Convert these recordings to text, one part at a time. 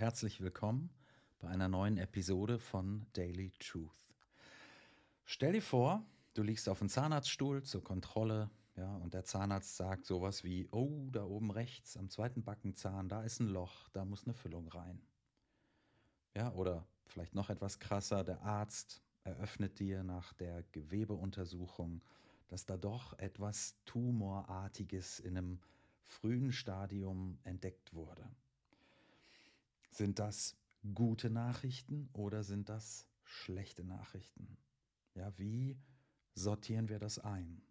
herzlich willkommen bei einer neuen Episode von Daily Truth. Stell dir vor, du liegst auf dem Zahnarztstuhl zur Kontrolle, ja, und der Zahnarzt sagt sowas wie: Oh, da oben rechts am zweiten Backenzahn, da ist ein Loch, da muss eine Füllung rein. Ja, oder vielleicht noch etwas krasser, der Arzt eröffnet dir nach der Gewebeuntersuchung, dass da doch etwas Tumorartiges in einem frühen Stadium entdeckt wurde. Sind das gute Nachrichten oder sind das schlechte Nachrichten? Ja, wie sortieren wir das ein?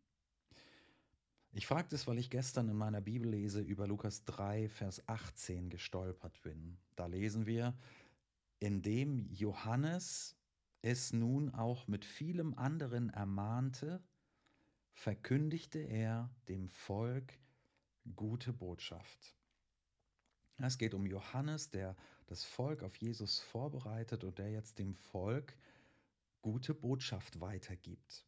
Ich frage das, weil ich gestern in meiner Bibellese über Lukas 3, Vers 18 gestolpert bin. Da lesen wir, indem Johannes es nun auch mit vielem anderen ermahnte, verkündigte er dem Volk gute Botschaft. Es geht um Johannes, der das Volk auf Jesus vorbereitet und der jetzt dem Volk gute Botschaft weitergibt.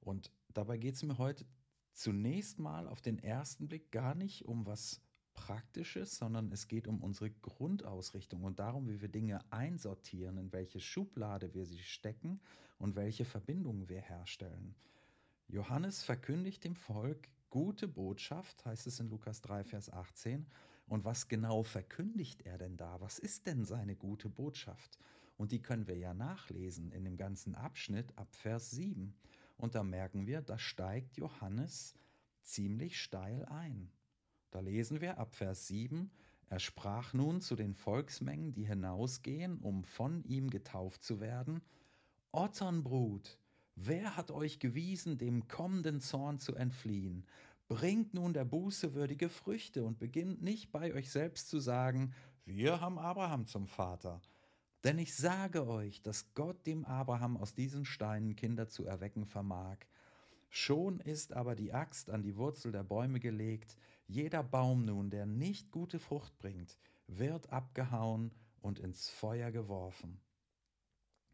Und dabei geht es mir heute zunächst mal auf den ersten Blick gar nicht um was Praktisches, sondern es geht um unsere Grundausrichtung und darum, wie wir Dinge einsortieren, in welche Schublade wir sie stecken und welche Verbindungen wir herstellen. Johannes verkündigt dem Volk gute Botschaft, heißt es in Lukas 3, Vers 18. Und was genau verkündigt er denn da? Was ist denn seine gute Botschaft? Und die können wir ja nachlesen in dem ganzen Abschnitt ab Vers 7. Und da merken wir, da steigt Johannes ziemlich steil ein. Da lesen wir ab Vers 7, er sprach nun zu den Volksmengen, die hinausgehen, um von ihm getauft zu werden, Otternbrut, wer hat euch gewiesen, dem kommenden Zorn zu entfliehen? Bringt nun der Buße würdige Früchte und beginnt nicht bei euch selbst zu sagen, wir haben Abraham zum Vater. Denn ich sage euch, dass Gott dem Abraham aus diesen Steinen Kinder zu erwecken vermag. Schon ist aber die Axt an die Wurzel der Bäume gelegt, jeder Baum nun, der nicht gute Frucht bringt, wird abgehauen und ins Feuer geworfen.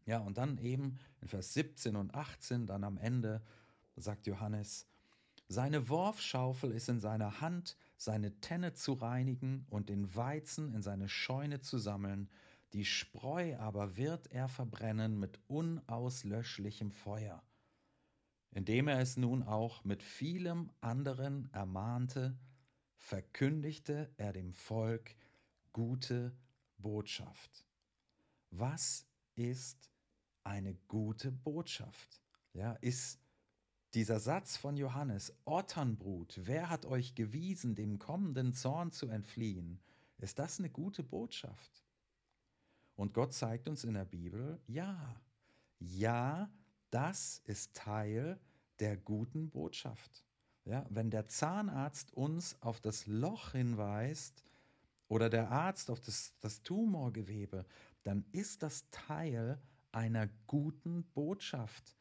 Ja, und dann eben in Vers 17 und 18, dann am Ende, sagt Johannes, seine Worfschaufel ist in seiner Hand, seine Tenne zu reinigen und den Weizen in seine Scheune zu sammeln, die Spreu aber wird er verbrennen mit unauslöschlichem Feuer indem er es nun auch mit vielem anderen ermahnte, verkündigte er dem Volk gute Botschaft. Was ist eine gute Botschaft? Ja, ist dieser Satz von Johannes, Otternbrut, wer hat euch gewiesen, dem kommenden Zorn zu entfliehen? Ist das eine gute Botschaft? Und Gott zeigt uns in der Bibel, ja, ja, das ist Teil der guten Botschaft. Ja, wenn der Zahnarzt uns auf das Loch hinweist oder der Arzt auf das, das Tumorgewebe, dann ist das Teil einer guten Botschaft.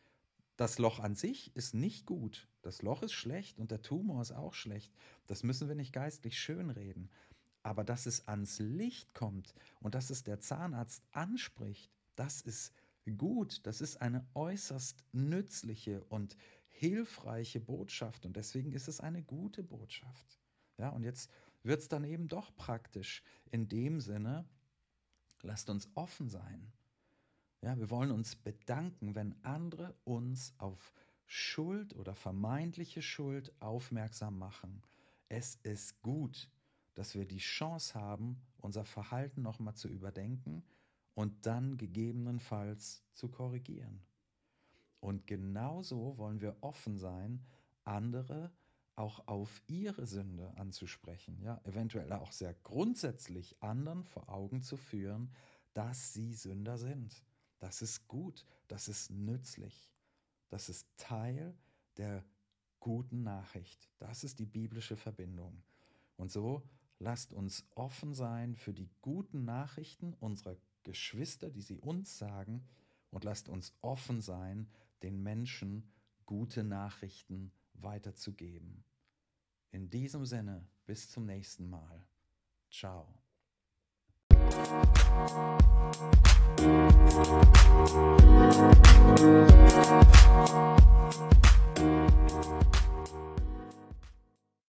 Das Loch an sich ist nicht gut. Das Loch ist schlecht und der Tumor ist auch schlecht. Das müssen wir nicht geistlich schönreden. Aber dass es ans Licht kommt und dass es der Zahnarzt anspricht, das ist gut. Das ist eine äußerst nützliche und hilfreiche Botschaft und deswegen ist es eine gute Botschaft. Ja, und jetzt wird es dann eben doch praktisch in dem Sinne, lasst uns offen sein. Ja, wir wollen uns bedanken, wenn andere uns auf Schuld oder vermeintliche Schuld aufmerksam machen. Es ist gut, dass wir die Chance haben, unser Verhalten nochmal zu überdenken und dann gegebenenfalls zu korrigieren. Und genauso wollen wir offen sein, andere auch auf ihre Sünde anzusprechen, ja, eventuell auch sehr grundsätzlich anderen vor Augen zu führen, dass sie Sünder sind. Das ist gut, das ist nützlich, das ist Teil der guten Nachricht. Das ist die biblische Verbindung. Und so lasst uns offen sein für die guten Nachrichten unserer Geschwister, die sie uns sagen, und lasst uns offen sein den Menschen gute Nachrichten weiterzugeben. In diesem Sinne, bis zum nächsten Mal. Ciao.